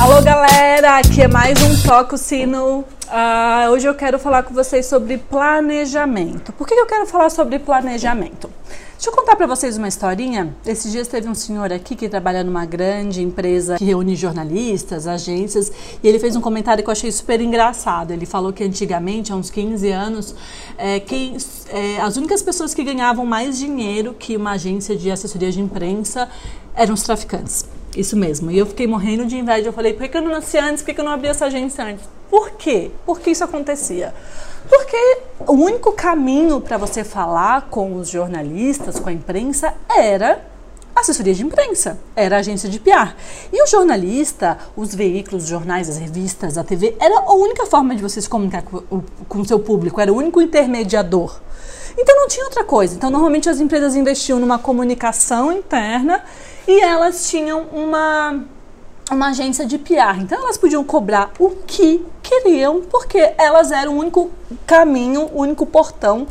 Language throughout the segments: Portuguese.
Alô galera, aqui é mais um Toco Sino. Uh, hoje eu quero falar com vocês sobre planejamento. Por que eu quero falar sobre planejamento? Deixa eu contar para vocês uma historinha. Esses dias teve um senhor aqui que trabalha numa grande empresa que reúne jornalistas, agências, e ele fez um comentário que eu achei super engraçado. Ele falou que antigamente, há uns 15 anos, é, quem, é, as únicas pessoas que ganhavam mais dinheiro que uma agência de assessoria de imprensa eram os traficantes. Isso mesmo. E eu fiquei morrendo de inveja. Eu falei, por que eu não nasci antes? Por que eu não abri essa agência antes? Por quê? Por que isso acontecia? Porque o único caminho para você falar com os jornalistas, com a imprensa, era assessoria de imprensa, era agência de PR. E o jornalista, os veículos, os jornais, as revistas, a TV, era a única forma de você se comunicar com o seu público, era o único intermediador. Então não tinha outra coisa. Então normalmente as empresas investiam numa comunicação interna e elas tinham uma uma agência de PR. Então elas podiam cobrar o que queriam, porque elas eram o único caminho, o único portão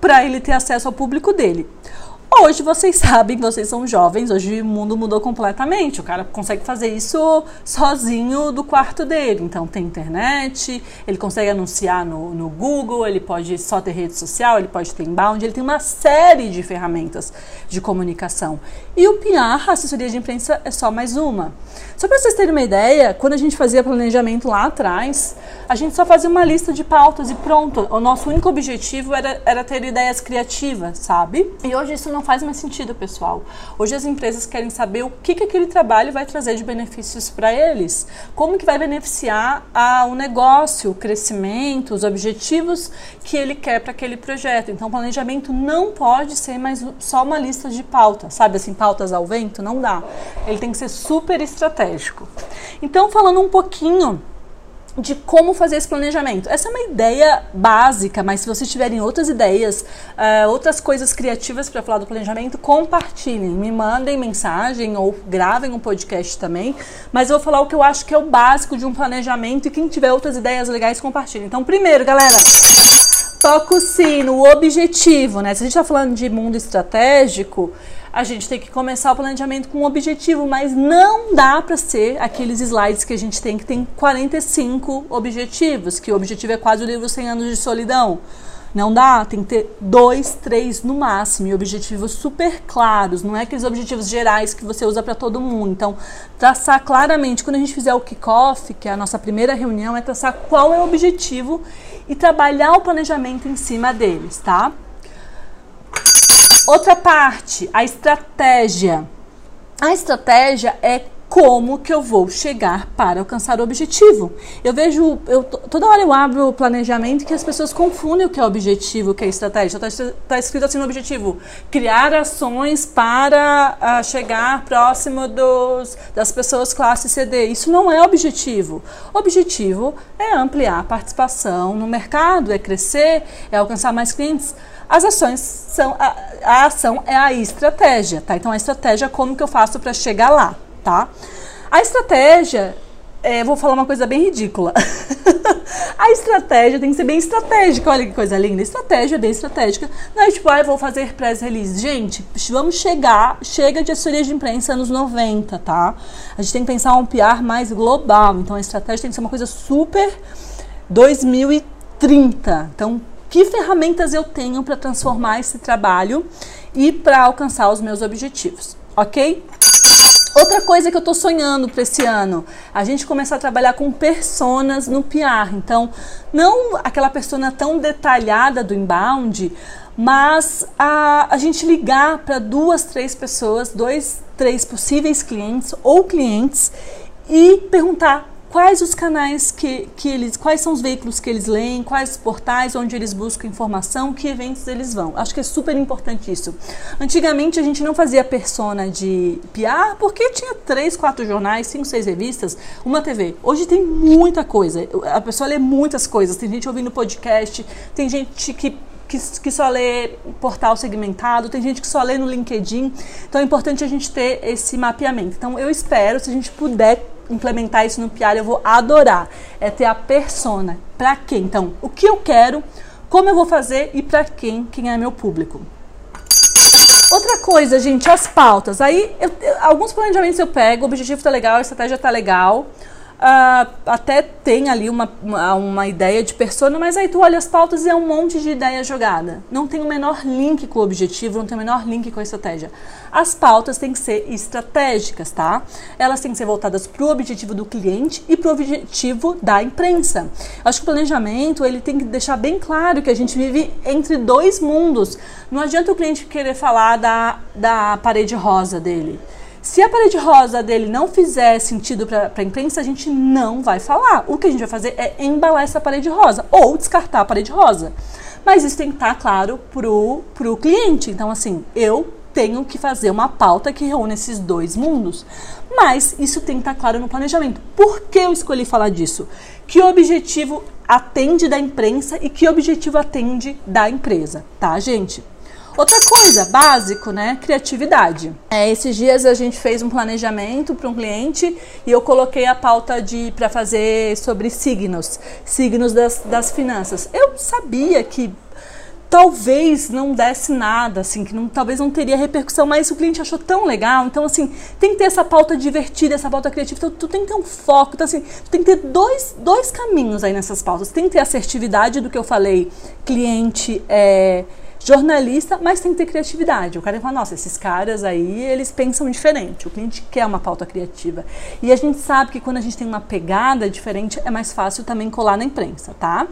para ele ter acesso ao público dele. Hoje vocês sabem, vocês são jovens, hoje o mundo mudou completamente. O cara consegue fazer isso sozinho do quarto dele. Então tem internet, ele consegue anunciar no, no Google, ele pode só ter rede social, ele pode ter inbound, ele tem uma série de ferramentas de comunicação. E o PR, a assessoria de imprensa, é só mais uma. Só para vocês terem uma ideia, quando a gente fazia planejamento lá atrás, a gente só fazia uma lista de pautas e pronto. O nosso único objetivo era, era ter ideias criativas, sabe? E hoje isso não não faz mais sentido, pessoal. Hoje as empresas querem saber o que, que aquele trabalho vai trazer de benefícios para eles, como que vai beneficiar a, o negócio, o crescimento, os objetivos que ele quer para aquele projeto. Então, planejamento não pode ser mais só uma lista de pautas, sabe assim, pautas ao vento, não dá. Ele tem que ser super estratégico. Então, falando um pouquinho de como fazer esse planejamento. Essa é uma ideia básica, mas se vocês tiverem outras ideias, uh, outras coisas criativas para falar do planejamento, compartilhem, me mandem mensagem ou gravem um podcast também. Mas eu vou falar o que eu acho que é o básico de um planejamento e quem tiver outras ideias legais, compartilhem. Então, primeiro, galera, toca o sino, o objetivo, né? Se a gente está falando de mundo estratégico, a gente tem que começar o planejamento com um objetivo, mas não dá para ser aqueles slides que a gente tem que tem 45 objetivos, que o objetivo é quase o livro 100 anos de solidão. Não dá, tem que ter dois, três no máximo, e objetivos super claros, não é aqueles objetivos gerais que você usa para todo mundo. Então, traçar claramente, quando a gente fizer o kickoff, que é a nossa primeira reunião, é traçar qual é o objetivo e trabalhar o planejamento em cima deles, tá? Outra parte, a estratégia. A estratégia é como que eu vou chegar para alcançar o objetivo. Eu vejo, eu, toda hora eu abro o planejamento que as pessoas confundem o que é objetivo, o que é estratégia. Está tá escrito assim no objetivo: criar ações para uh, chegar próximo dos, das pessoas classe CD. Isso não é objetivo. Objetivo é ampliar a participação no mercado, é crescer, é alcançar mais clientes. As ações são a, a ação é a estratégia, tá? Então a estratégia é como que eu faço para chegar lá tá? A estratégia, é, vou falar uma coisa bem ridícula. a estratégia tem que ser bem estratégica. Olha que coisa linda. Estratégia bem estratégica. Não é tipo, ah, vou fazer press release. Gente, vamos chegar, chega de assessoria de imprensa anos 90, tá? A gente tem que pensar um PR mais global. Então a estratégia tem que ser uma coisa super 2030. Então, que ferramentas eu tenho para transformar esse trabalho e para alcançar os meus objetivos, ok? Outra coisa que eu estou sonhando para esse ano, a gente começar a trabalhar com personas no PR. Então, não aquela persona tão detalhada do inbound, mas a, a gente ligar para duas, três pessoas, dois, três possíveis clientes ou clientes e perguntar quais os canais que, que eles, quais são os veículos que eles leem, quais portais onde eles buscam informação, que eventos eles vão. Acho que é super importante isso. Antigamente a gente não fazia persona de PR porque tinha três, quatro jornais, cinco, seis revistas, uma TV. Hoje tem muita coisa. A pessoa lê muitas coisas. Tem gente ouvindo podcast, tem gente que que, que, só lê portal segmentado, tem gente que só lê no LinkedIn. Então é importante a gente ter esse mapeamento. Então eu espero, se a gente puder implementar isso no PR, eu vou adorar. É ter a persona. Para quem? Então, o que eu quero, como eu vou fazer e para quem, quem é meu público. Outra coisa, gente, as pautas. Aí, eu, eu, alguns planejamentos eu pego, o objetivo tá legal, a estratégia tá legal. Uh, até tem ali uma, uma, uma, ideia de persona, mas aí tu olha as pautas e é um monte de ideia jogada. Não tem o menor link com o objetivo, não tem o menor link com a estratégia. As pautas têm que ser estratégicas, tá? Elas têm que ser voltadas para o objetivo do cliente e para o objetivo da imprensa. Acho que o planejamento ele tem que deixar bem claro que a gente vive entre dois mundos. Não adianta o cliente querer falar da, da parede rosa dele. Se a parede rosa dele não fizer sentido para a imprensa, a gente não vai falar. O que a gente vai fazer é embalar essa parede rosa ou descartar a parede rosa. Mas isso tem que estar claro pro, pro cliente. Então, assim, eu tenho que fazer uma pauta que reúne esses dois mundos. Mas isso tem que estar claro no planejamento. Por que eu escolhi falar disso? Que objetivo atende da imprensa e que objetivo atende da empresa, tá, gente? Outra coisa, básico, né? Criatividade. É, esses dias a gente fez um planejamento para um cliente e eu coloquei a pauta de para fazer sobre signos, signos das, das finanças. Eu sabia que talvez não desse nada, assim, que não, talvez não teria repercussão, mas o cliente achou tão legal. Então, assim, tem que ter essa pauta divertida, essa pauta criativa. Então, tu tem que ter um foco. Então, assim, tu tem que ter dois, dois caminhos aí nessas pautas. Tem que ter assertividade do que eu falei, cliente é jornalista, mas tem que ter criatividade. O cara fala, nossa, esses caras aí, eles pensam diferente. O cliente quer uma pauta criativa. E a gente sabe que quando a gente tem uma pegada diferente, é mais fácil também colar na imprensa, tá?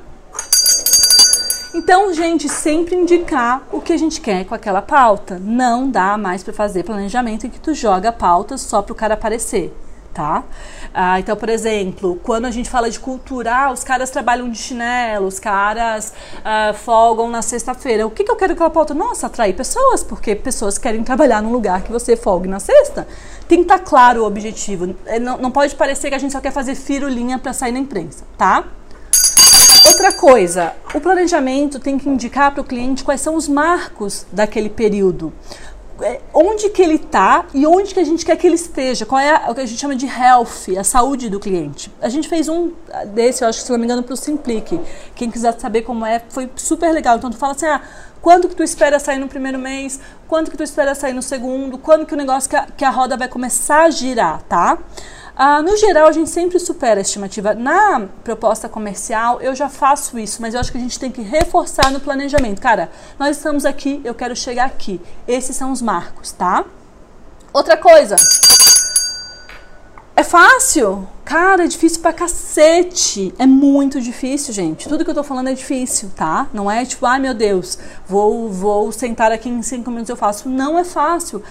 Então, gente, sempre indicar o que a gente quer com aquela pauta. Não dá mais para fazer planejamento em que tu joga pautas só para o cara aparecer tá? Ah, então, por exemplo, quando a gente fala de cultura, ah, os caras trabalham de chinelo, os caras ah, folgam na sexta-feira. O que, que eu quero que ela pauta? Nossa, atrair pessoas, porque pessoas querem trabalhar num lugar que você folgue na sexta. Tem que estar tá claro o objetivo. É, não, não pode parecer que a gente só quer fazer firulinha para sair na imprensa, tá? Outra coisa, o planejamento tem que indicar para o cliente quais são os marcos daquele período. É, onde que ele está e onde que a gente quer que ele esteja, qual é o que a gente chama de health, a saúde do cliente. A gente fez um desse, eu acho que se não me engano, para o Simplique. Quem quiser saber como é, foi super legal. Então tu fala assim, ah, quando que tu espera sair no primeiro mês, quando que tu espera sair no segundo, quando que o negócio que a, que a roda vai começar a girar, tá? Ah, no geral, a gente sempre supera a estimativa. Na proposta comercial, eu já faço isso, mas eu acho que a gente tem que reforçar no planejamento. Cara, nós estamos aqui, eu quero chegar aqui. Esses são os marcos, tá? Outra coisa. É fácil? Cara, é difícil pra cacete. É muito difícil, gente. Tudo que eu tô falando é difícil, tá? Não é tipo, ai meu Deus, vou, vou sentar aqui em cinco minutos eu faço. Não é fácil.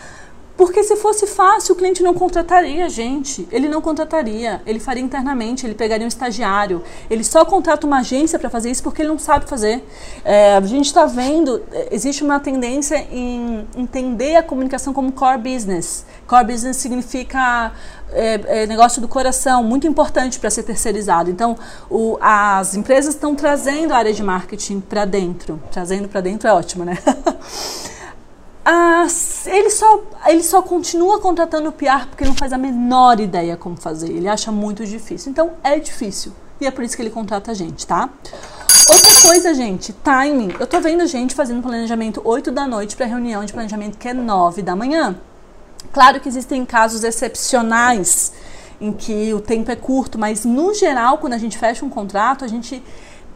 Porque se fosse fácil, o cliente não contrataria a gente. Ele não contrataria. Ele faria internamente, ele pegaria um estagiário. Ele só contrata uma agência para fazer isso porque ele não sabe fazer. É, a gente está vendo, existe uma tendência em entender a comunicação como core business. Core business significa é, é, negócio do coração, muito importante para ser terceirizado. Então, o, as empresas estão trazendo a área de marketing para dentro. Trazendo para dentro é ótimo, né? Ah, ele, só, ele só continua contratando o PR porque não faz a menor ideia como fazer. Ele acha muito difícil. Então é difícil. E é por isso que ele contrata a gente, tá? Outra coisa, gente, timing. Eu tô vendo gente fazendo planejamento 8 da noite para reunião de planejamento que é 9 da manhã. Claro que existem casos excepcionais em que o tempo é curto, mas no geral, quando a gente fecha um contrato, a gente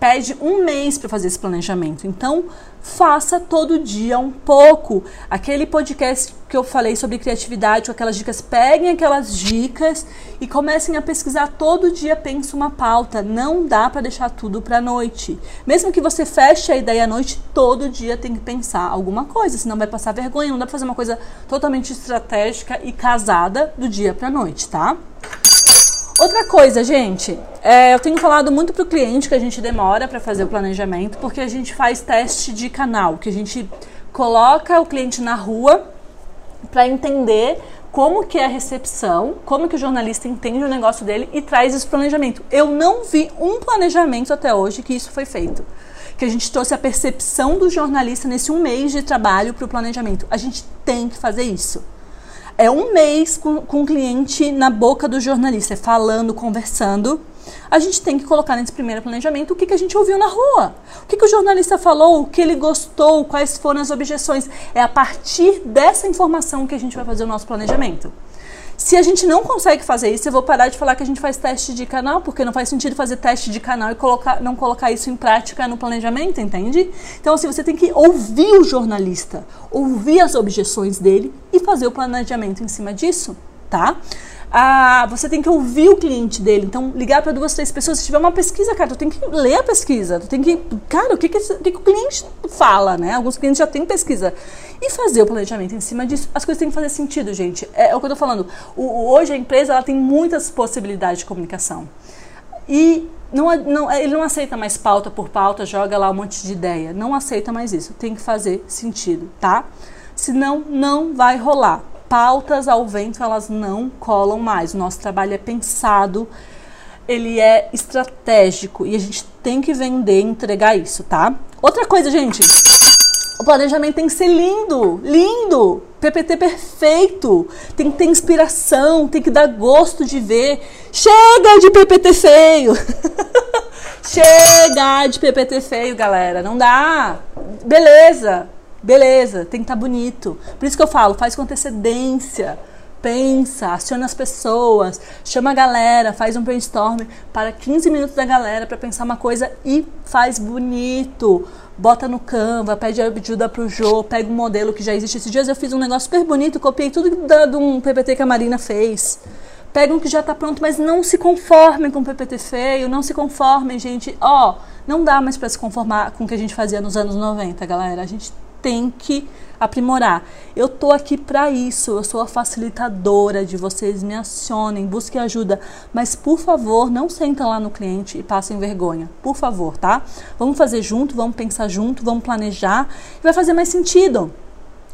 pede um mês para fazer esse planejamento. Então, faça todo dia um pouco. Aquele podcast que eu falei sobre criatividade, com aquelas dicas, peguem aquelas dicas e comecem a pesquisar todo dia, pense uma pauta. Não dá para deixar tudo para noite. Mesmo que você feche a ideia à noite, todo dia tem que pensar alguma coisa, senão vai passar vergonha. Não dá para fazer uma coisa totalmente estratégica e casada do dia para noite, tá? Outra coisa, gente, é, eu tenho falado muito para o cliente que a gente demora para fazer o planejamento, porque a gente faz teste de canal, que a gente coloca o cliente na rua para entender como que é a recepção, como que o jornalista entende o negócio dele e traz esse planejamento. Eu não vi um planejamento até hoje que isso foi feito. Que a gente trouxe a percepção do jornalista nesse um mês de trabalho para o planejamento. A gente tem que fazer isso é um mês com, com o cliente na boca do jornalista, falando, conversando. a gente tem que colocar nesse primeiro planejamento o que, que a gente ouviu na rua, o que, que o jornalista falou, o que ele gostou, quais foram as objeções. É a partir dessa informação que a gente vai fazer o nosso planejamento. Se a gente não consegue fazer isso, eu vou parar de falar que a gente faz teste de canal, porque não faz sentido fazer teste de canal e colocar, não colocar isso em prática no planejamento, entende? Então, assim, você tem que ouvir o jornalista, ouvir as objeções dele e fazer o planejamento em cima disso, tá? ah, você tem que ouvir o cliente dele. Então, ligar para duas, três pessoas. Se tiver uma pesquisa, cara, tu tem que ler a pesquisa. Tu tem que. Cara, o que, que, o, que, que o cliente fala, né? Alguns clientes já têm pesquisa. E fazer o planejamento em cima disso. As coisas têm que fazer sentido, gente. É, é o que eu tô falando. O, hoje a empresa ela tem muitas possibilidades de comunicação. E não, não, ele não aceita mais pauta por pauta, joga lá um monte de ideia. Não aceita mais isso. Tem que fazer sentido, tá? Senão, não vai rolar pautas ao vento elas não colam mais. O nosso trabalho é pensado, ele é estratégico e a gente tem que vender e entregar isso, tá? Outra coisa, gente, o planejamento tem que ser lindo, lindo, PPT perfeito, tem que ter inspiração, tem que dar gosto de ver. Chega de PPT feio! Chega de PPT feio, galera, não dá. Beleza, Beleza, tem que estar tá bonito. Por isso que eu falo, faz com antecedência. Pensa, aciona as pessoas, chama a galera, faz um brainstorm para 15 minutos da galera para pensar uma coisa e faz bonito. Bota no Canva, pede ajuda pro Jô, pega um modelo que já existe. Esses dias eu fiz um negócio super bonito, copiei tudo de um PPT que a Marina fez. Pega um que já está pronto, mas não se conformem com o PPT feio, não se conformem, gente. Ó, oh, não dá mais para se conformar com o que a gente fazia nos anos 90, galera. A gente tem que aprimorar. Eu tô aqui para isso, eu sou a facilitadora de vocês, me acionem, busquem ajuda, mas por favor, não sentem lá no cliente e passem vergonha. Por favor, tá? Vamos fazer junto, vamos pensar junto, vamos planejar e vai fazer mais sentido.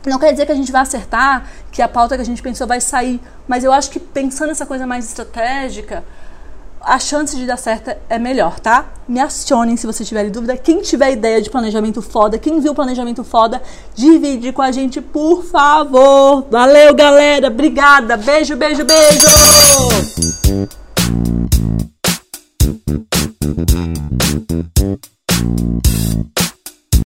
Não quer dizer que a gente vai acertar, que a pauta que a gente pensou vai sair, mas eu acho que pensando nessa coisa mais estratégica, a chance de dar certo é melhor, tá? Me acionem se você tiver dúvida. Quem tiver ideia de planejamento foda, quem viu planejamento foda, divide com a gente, por favor. Valeu, galera. Obrigada. Beijo, beijo, beijo.